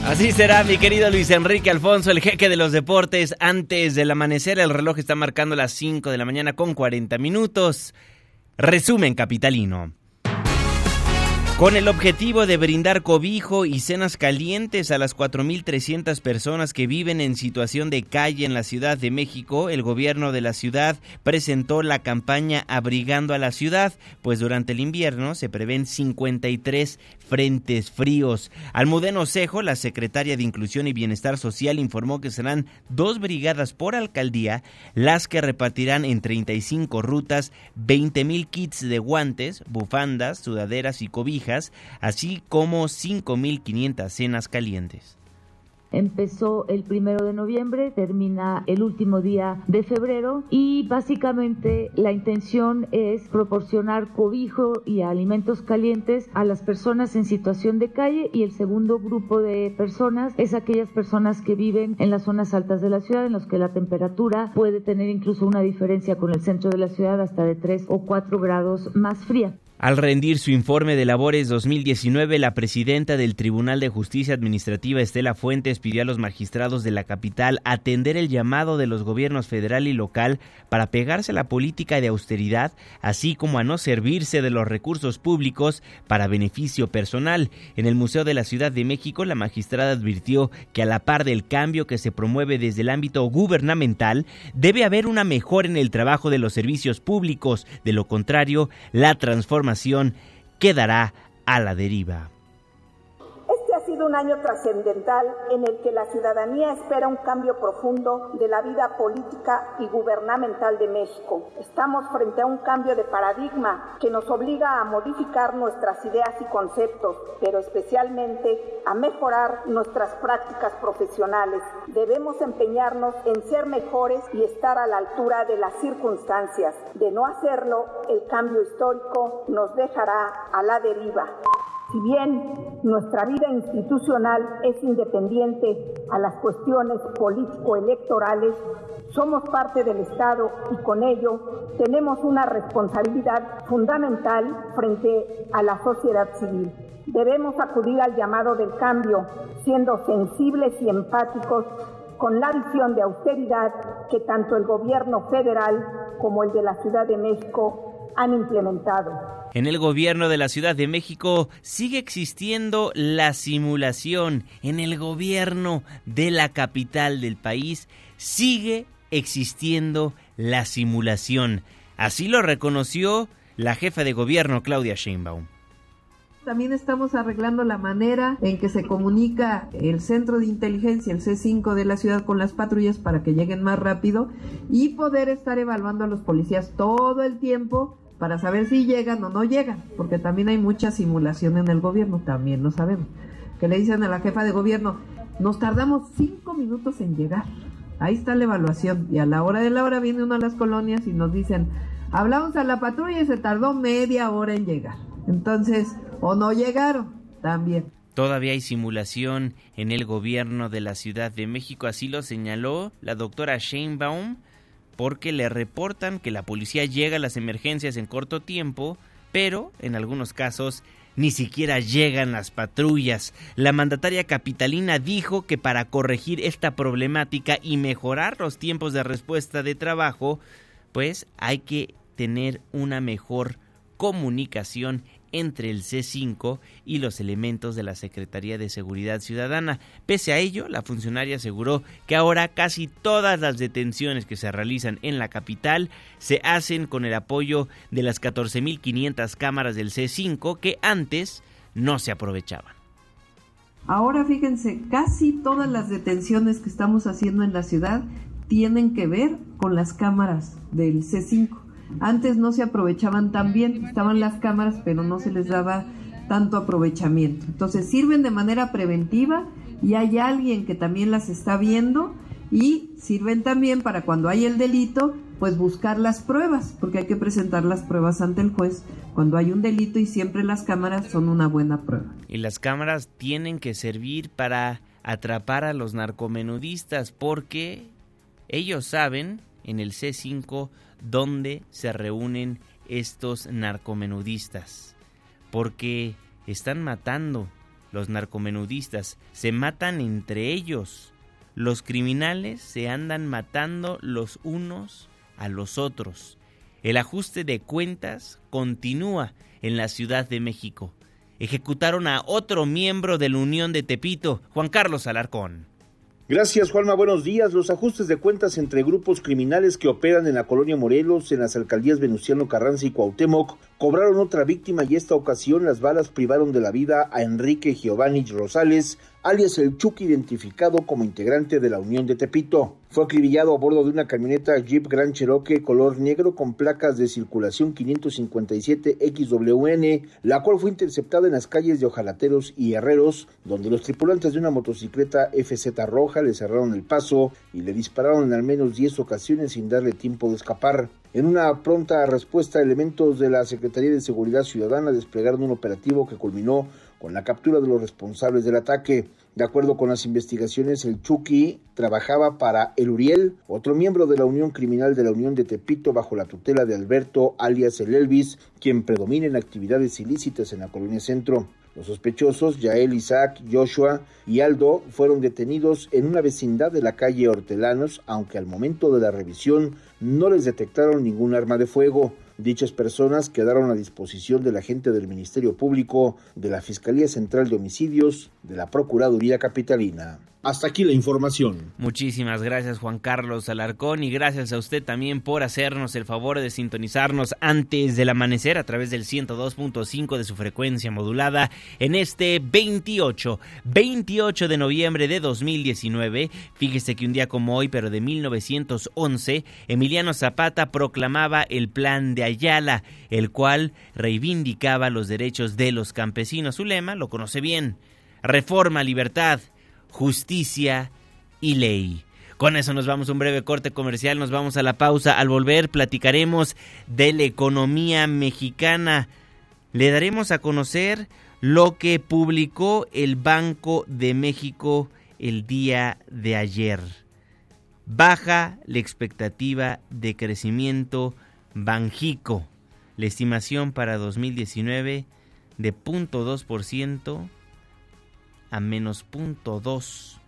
Así será, mi querido Luis Enrique Alfonso, el jeque de los deportes. Antes del amanecer, el reloj está marcando las 5 de la mañana con 40 minutos. Resumen capitalino. Con el objetivo de brindar cobijo y cenas calientes a las 4.300 personas que viven en situación de calle en la Ciudad de México, el gobierno de la ciudad presentó la campaña Abrigando a la Ciudad, pues durante el invierno se prevén 53 frentes fríos. Almudeno Cejo, la secretaria de Inclusión y Bienestar Social, informó que serán dos brigadas por alcaldía las que repartirán en 35 rutas 20.000 kits de guantes, bufandas, sudaderas y cobijas, así como 5.500 cenas calientes. Empezó el primero de noviembre, termina el último día de febrero y básicamente la intención es proporcionar cobijo y alimentos calientes a las personas en situación de calle y el segundo grupo de personas es aquellas personas que viven en las zonas altas de la ciudad en las que la temperatura puede tener incluso una diferencia con el centro de la ciudad hasta de 3 o 4 grados más fría. Al rendir su informe de labores 2019, la presidenta del Tribunal de Justicia Administrativa, Estela Fuentes, pidió a los magistrados de la capital atender el llamado de los gobiernos federal y local para pegarse a la política de austeridad, así como a no servirse de los recursos públicos para beneficio personal. En el Museo de la Ciudad de México, la magistrada advirtió que a la par del cambio que se promueve desde el ámbito gubernamental, debe haber una mejora en el trabajo de los servicios públicos. De lo contrario, la transformación quedará a la deriva un año trascendental en el que la ciudadanía espera un cambio profundo de la vida política y gubernamental de México. Estamos frente a un cambio de paradigma que nos obliga a modificar nuestras ideas y conceptos, pero especialmente a mejorar nuestras prácticas profesionales. Debemos empeñarnos en ser mejores y estar a la altura de las circunstancias. De no hacerlo, el cambio histórico nos dejará a la deriva. Si bien nuestra vida institucional es independiente a las cuestiones político-electorales, somos parte del Estado y con ello tenemos una responsabilidad fundamental frente a la sociedad civil. Debemos acudir al llamado del cambio, siendo sensibles y empáticos con la visión de austeridad que tanto el gobierno federal como el de la Ciudad de México han implementado. En el gobierno de la Ciudad de México sigue existiendo la simulación. En el gobierno de la capital del país sigue existiendo la simulación. Así lo reconoció la jefa de gobierno Claudia Sheinbaum. También estamos arreglando la manera en que se comunica el centro de inteligencia, el C5 de la ciudad con las patrullas para que lleguen más rápido y poder estar evaluando a los policías todo el tiempo para saber si llegan o no llegan, porque también hay mucha simulación en el gobierno, también lo sabemos. Que le dicen a la jefa de gobierno, nos tardamos cinco minutos en llegar. Ahí está la evaluación. Y a la hora de la hora viene una de las colonias y nos dicen, hablamos a la patrulla y se tardó media hora en llegar. Entonces, o no llegaron, también. Todavía hay simulación en el gobierno de la Ciudad de México, así lo señaló la doctora Sheinbaum porque le reportan que la policía llega a las emergencias en corto tiempo, pero en algunos casos ni siquiera llegan las patrullas. La mandataria capitalina dijo que para corregir esta problemática y mejorar los tiempos de respuesta de trabajo, pues hay que tener una mejor comunicación entre el C5 y los elementos de la Secretaría de Seguridad Ciudadana. Pese a ello, la funcionaria aseguró que ahora casi todas las detenciones que se realizan en la capital se hacen con el apoyo de las 14.500 cámaras del C5 que antes no se aprovechaban. Ahora fíjense, casi todas las detenciones que estamos haciendo en la ciudad tienen que ver con las cámaras del C5 antes no se aprovechaban tan bien, estaban las cámaras, pero no se les daba tanto aprovechamiento. Entonces sirven de manera preventiva y hay alguien que también las está viendo y sirven también para cuando hay el delito, pues buscar las pruebas, porque hay que presentar las pruebas ante el juez cuando hay un delito y siempre las cámaras son una buena prueba. Y las cámaras tienen que servir para atrapar a los narcomenudistas porque ellos saben en el C5 dónde se reúnen estos narcomenudistas. Porque están matando los narcomenudistas, se matan entre ellos. Los criminales se andan matando los unos a los otros. El ajuste de cuentas continúa en la Ciudad de México. Ejecutaron a otro miembro de la Unión de Tepito, Juan Carlos Alarcón. Gracias, Juanma. Buenos días. Los ajustes de cuentas entre grupos criminales que operan en la colonia Morelos, en las alcaldías Venustiano Carranza y Cuauhtémoc, cobraron otra víctima y esta ocasión las balas privaron de la vida a Enrique Giovanni Rosales, alias el Chucky, identificado como integrante de la Unión de Tepito. Fue acribillado a bordo de una camioneta Jeep Grand Cherokee color negro con placas de circulación 557XWN, la cual fue interceptada en las calles de Ojalateros y Herreros, donde los tripulantes de una motocicleta FZ roja le cerraron el paso y le dispararon en al menos 10 ocasiones sin darle tiempo de escapar. En una pronta respuesta, elementos de la Secretaría de Seguridad Ciudadana desplegaron un operativo que culminó con la captura de los responsables del ataque. De acuerdo con las investigaciones, el Chucky trabajaba para el Uriel, otro miembro de la Unión Criminal de la Unión de Tepito bajo la tutela de Alberto alias el Elvis, quien predomina en actividades ilícitas en la colonia centro. Los sospechosos, Yael, Isaac, Joshua y Aldo, fueron detenidos en una vecindad de la calle Hortelanos, aunque al momento de la revisión no les detectaron ningún arma de fuego. Dichas personas quedaron a disposición de la gente del Ministerio Público, de la Fiscalía Central de Homicidios, de la Procuraduría Capitalina. Hasta aquí la información. Muchísimas gracias Juan Carlos Alarcón y gracias a usted también por hacernos el favor de sintonizarnos antes del amanecer a través del 102.5 de su frecuencia modulada en este 28, 28 de noviembre de 2019. Fíjese que un día como hoy, pero de 1911, Emiliano Zapata proclamaba el Plan de Ayala, el cual reivindicaba los derechos de los campesinos. Su lema lo conoce bien. Reforma, libertad justicia y ley. Con eso nos vamos a un breve corte comercial, nos vamos a la pausa. Al volver platicaremos de la economía mexicana. Le daremos a conocer lo que publicó el Banco de México el día de ayer. Baja la expectativa de crecimiento Banjico. La estimación para 2019 de 0.2% a menos punto dos.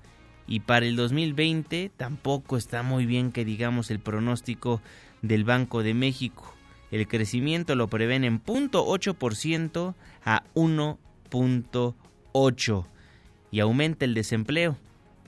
Y para el 2020 tampoco está muy bien que digamos el pronóstico del Banco de México. El crecimiento lo prevén en punto ciento a 1.8 y aumenta el desempleo.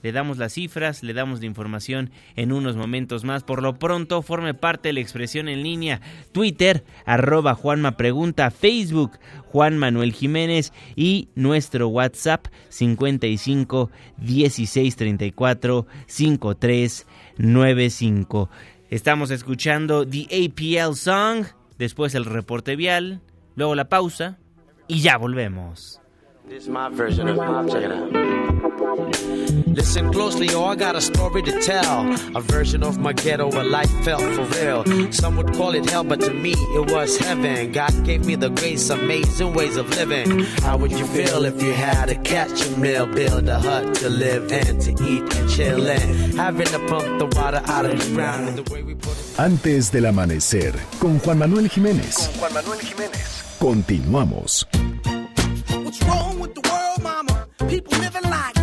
Le damos las cifras, le damos la información en unos momentos más. Por lo pronto, forme parte de la expresión en línea. Twitter, arroba Juanma Pregunta, Facebook, Juan Manuel Jiménez y nuestro WhatsApp 55 16 34 53 95. Estamos escuchando The APL Song, después el reporte vial, luego la pausa y ya volvemos. Listen closely, oh, I got a story to tell. A version of my ghetto where life felt for real. Some would call it hell, but to me it was heaven. God gave me the grace, amazing ways of living. How would you feel if you had to catch a meal, build a hut to live and to eat and chill in? Having to pump the water out of the ground and the way we put it. Antes del amanecer, con Juan Manuel Jiménez. Con Juan Manuel Jiménez. Continuamos. What's wrong with the world, mama? People living like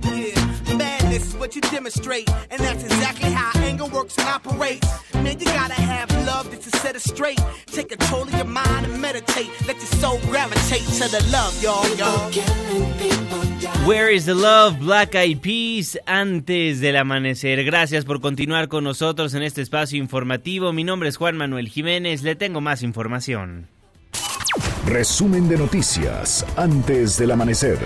What you demonstrate. And that's exactly how anger works and operates. Man, you gotta have love just to set it straight. Take control of your mind and meditate. Let your soul gravitate to the love, y'all, y'all. Where is the love? Black Eyed Peas antes del amanecer. Gracias por continuar con nosotros en este espacio informativo. Mi nombre es Juan Manuel Jiménez. Le tengo más información. Resumen de noticias antes del amanecer.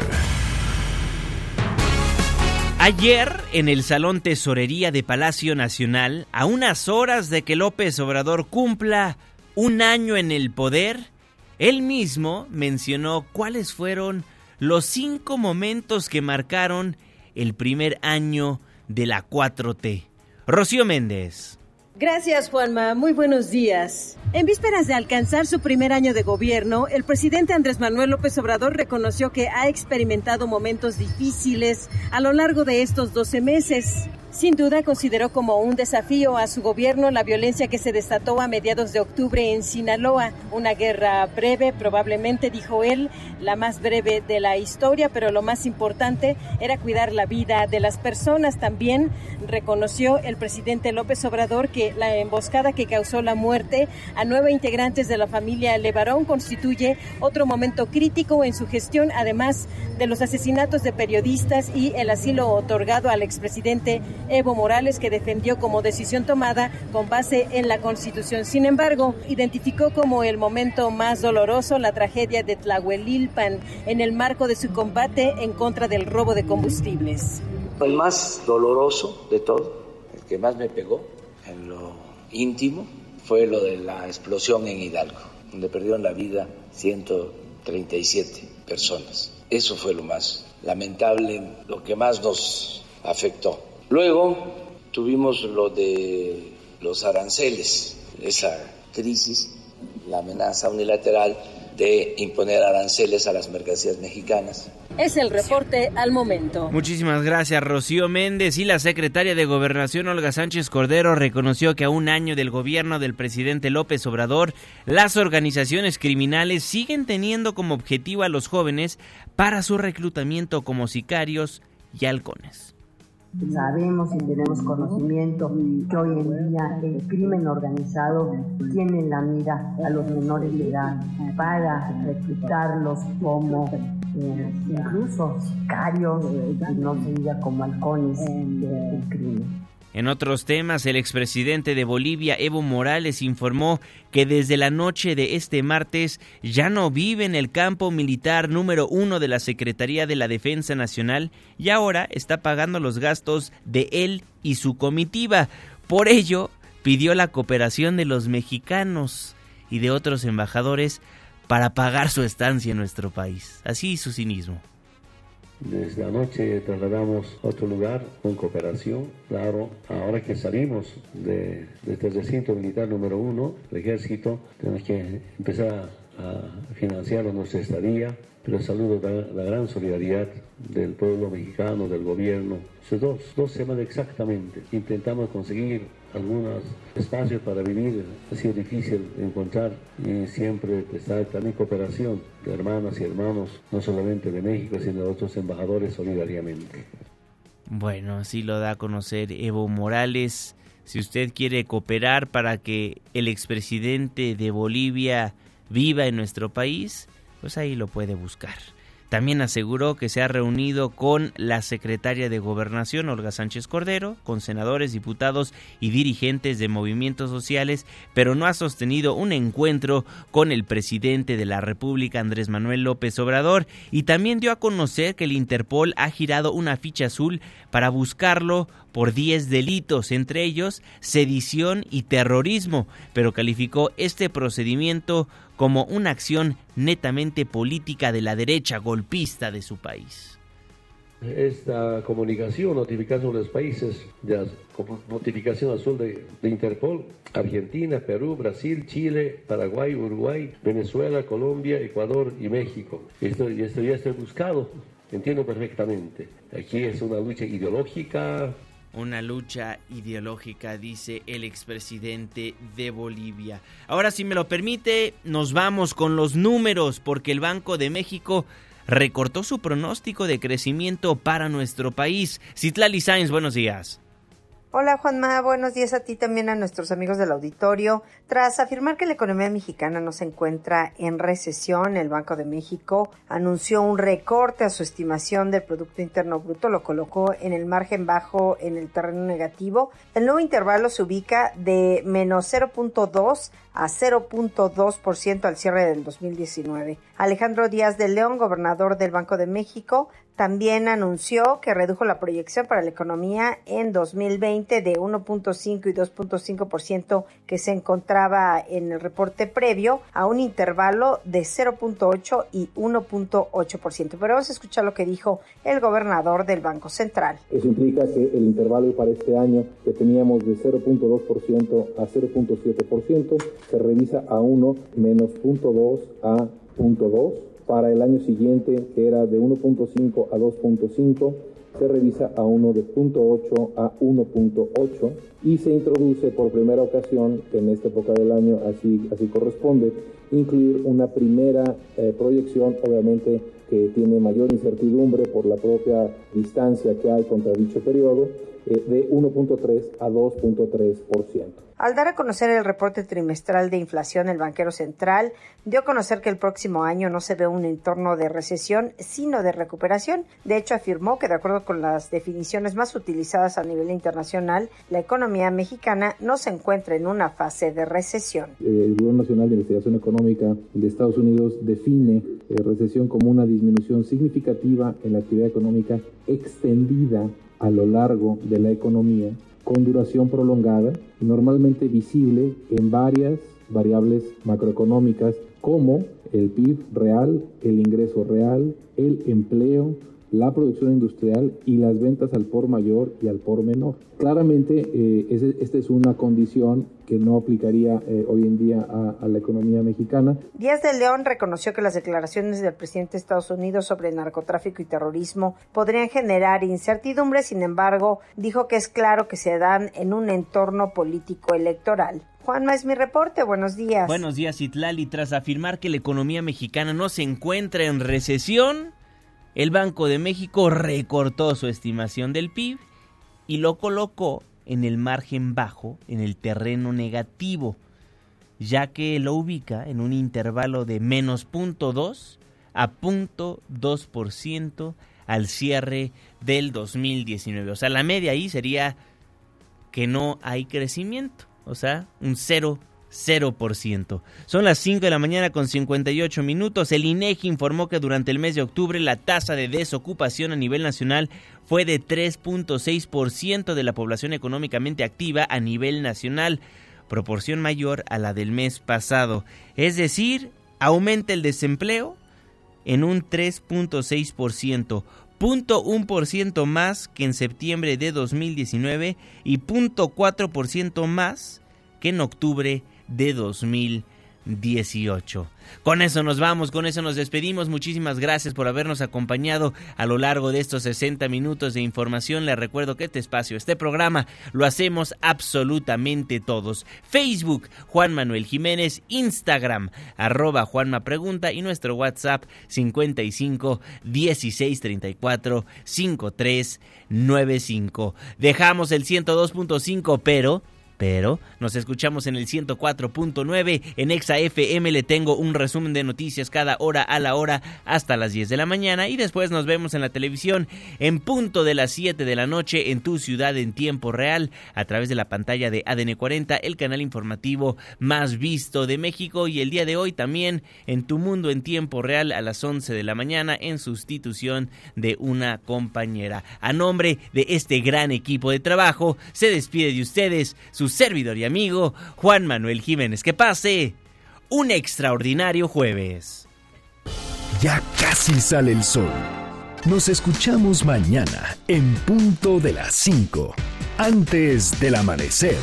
Ayer, en el Salón Tesorería de Palacio Nacional, a unas horas de que López Obrador cumpla un año en el poder, él mismo mencionó cuáles fueron los cinco momentos que marcaron el primer año de la 4T. Rocío Méndez. Gracias, Juanma. Muy buenos días. En vísperas de alcanzar su primer año de gobierno, el presidente Andrés Manuel López Obrador reconoció que ha experimentado momentos difíciles a lo largo de estos 12 meses. Sin duda consideró como un desafío a su gobierno la violencia que se desató a mediados de octubre en Sinaloa, una guerra breve, probablemente dijo él, la más breve de la historia, pero lo más importante era cuidar la vida de las personas. También reconoció el presidente López Obrador que la emboscada que causó la muerte a nueve integrantes de la familia Levarón constituye otro momento crítico en su gestión, además de los asesinatos de periodistas y el asilo otorgado al expresidente Evo Morales, que defendió como decisión tomada con base en la Constitución. Sin embargo, identificó como el momento más doloroso la tragedia de Tlahuelilpan en el marco de su combate en contra del robo de combustibles. El más doloroso de todo, el que más me pegó en lo íntimo, fue lo de la explosión en Hidalgo, donde perdieron la vida 137 personas. Eso fue lo más lamentable, lo que más nos afectó. Luego tuvimos lo de los aranceles, esa crisis, la amenaza unilateral de imponer aranceles a las mercancías mexicanas. Es el reporte al momento. Muchísimas gracias, Rocío Méndez. Y la secretaria de Gobernación, Olga Sánchez Cordero, reconoció que a un año del gobierno del presidente López Obrador, las organizaciones criminales siguen teniendo como objetivo a los jóvenes para su reclutamiento como sicarios y halcones sabemos y tenemos conocimiento que hoy en día el crimen organizado tiene en la mira a los menores de edad para reclutarlos como eh, incluso sicarios y no se diga como halcones del crimen. En otros temas, el expresidente de Bolivia, Evo Morales, informó que desde la noche de este martes ya no vive en el campo militar número uno de la Secretaría de la Defensa Nacional y ahora está pagando los gastos de él y su comitiva. Por ello, pidió la cooperación de los mexicanos y de otros embajadores para pagar su estancia en nuestro país. Así su cinismo. Desde anoche trasladamos a otro lugar con cooperación. Claro, ahora que salimos de, este recinto militar número uno, el ejército, tenemos que empezar a financiar nuestra estadía, pero saludo la, gran solidaridad del pueblo mexicano, del gobierno. Hace dos semanas exactamente intentamos conseguir algunos espacios para vivir. Ha sido difícil encontrar y siempre está también cooperación de hermanas y hermanos, no solamente de México, sino de otros embajadores solidariamente. Bueno, así lo da a conocer Evo Morales. Si usted quiere cooperar para que el expresidente de Bolivia viva en nuestro país, pues ahí lo puede buscar. También aseguró que se ha reunido con la secretaria de Gobernación, Olga Sánchez Cordero, con senadores, diputados y dirigentes de movimientos sociales, pero no ha sostenido un encuentro con el presidente de la República, Andrés Manuel López Obrador, y también dio a conocer que el Interpol ha girado una ficha azul para buscarlo por 10 delitos, entre ellos sedición y terrorismo, pero calificó este procedimiento como una acción netamente política de la derecha golpista de su país. Esta comunicación, notificación de los países, de, notificación azul de, Interpol, Argentina, Perú, Brasil, Chile, Paraguay, Uruguay, Venezuela, Colombia, Ecuador y México. Esto, esto ya está buscado, entiendo perfectamente. Aquí es una lucha ideológica, una lucha ideológica, dice el expresidente de Bolivia. Ahora, si me lo permite, nos vamos con los números, porque el Banco de México recortó su pronóstico de crecimiento para nuestro país. Citlali Sainz, buenos días. Hola Juanma, buenos días a ti también a nuestros amigos del auditorio. Tras afirmar que la economía mexicana no se encuentra en recesión, el Banco de México anunció un recorte a su estimación del Producto Interno Bruto, lo colocó en el margen bajo en el terreno negativo. El nuevo intervalo se ubica de menos 0.2 a 0.2% al cierre del 2019. Alejandro Díaz de León, gobernador del Banco de México, también anunció que redujo la proyección para la economía en 2020 de 1.5 y 2.5% que se encontraba en el reporte previo a un intervalo de 0.8 y 1.8%. Pero vamos a escuchar lo que dijo el gobernador del Banco Central. Eso implica que el intervalo para este año que teníamos de 0.2% a 0.7% se revisa a 1 menos 0.2 a 0.2 para el año siguiente, que era de 1.5 a 2.5, se revisa a 1 de 0.8 a 1.8 y se introduce por primera ocasión, en esta época del año así, así corresponde, incluir una primera eh, proyección, obviamente que tiene mayor incertidumbre por la propia distancia que hay contra dicho periodo, de 1.3 a 2.3%. Al dar a conocer el reporte trimestral de inflación, el banquero central dio a conocer que el próximo año no se ve un entorno de recesión, sino de recuperación. De hecho, afirmó que de acuerdo con las definiciones más utilizadas a nivel internacional, la economía mexicana no se encuentra en una fase de recesión. El Gobierno Nacional de Investigación Económica de Estados Unidos define eh, recesión como una disminución significativa en la actividad económica extendida a lo largo de la economía con duración prolongada, normalmente visible en varias variables macroeconómicas como el PIB real, el ingreso real, el empleo, la producción industrial y las ventas al por mayor y al por menor. Claramente, eh, esta es una condición que no aplicaría eh, hoy en día a, la economía mexicana. Díaz de León reconoció que las declaraciones del presidente de Estados Unidos sobre narcotráfico y terrorismo podrían generar incertidumbre, sin embargo, dijo que es claro que se dan en un entorno político electoral. Juanma es mi reporte, buenos días. Buenos días, Itlali. Tras afirmar que la economía mexicana no se encuentra en recesión, el Banco de México recortó su estimación del PIB y lo colocó en el margen bajo, en el terreno negativo, ya que lo ubica en un intervalo de menos 0.2 a 0.2% al cierre del 2019. O sea, la media ahí sería que no hay crecimiento, o sea, un 0 0%. Son las 5 de la mañana con 58 minutos. El INEGI informó que durante el mes de octubre la tasa de desocupación a nivel nacional fue de 3.6% de la población económicamente activa a nivel nacional, proporción mayor a la del mes pasado. Es decir, aumenta el desempleo en un 3.6%. 0.1% más que en septiembre de 2019 y 0.4% más que en octubre de 2018. Con eso nos vamos, con eso nos despedimos. Muchísimas gracias por habernos acompañado a lo largo de estos 60 minutos de información. Les recuerdo que este espacio, este programa, lo hacemos absolutamente todos. Facebook, Juan Manuel Jiménez, Instagram, arroba Juanma Pregunta y nuestro WhatsApp 55 16 34 53 95. Dejamos el 102.5, pero pero nos escuchamos en el 104.9 en Exa FM. Le tengo un resumen de noticias cada hora a la hora hasta las 10 de la mañana y después nos vemos en la televisión en punto de las 7 de la noche en tu ciudad en tiempo real a través de la pantalla de ADN 40, el canal informativo más visto de México y el día de hoy también en tu mundo en tiempo real a las 11 de la mañana en sustitución de una compañera. A nombre de este gran equipo de trabajo se despide de ustedes su servidor y amigo Juan Manuel Jiménez. Que pase un extraordinario jueves. Ya casi sale el sol. Nos escuchamos mañana en punto de las 5, antes del amanecer.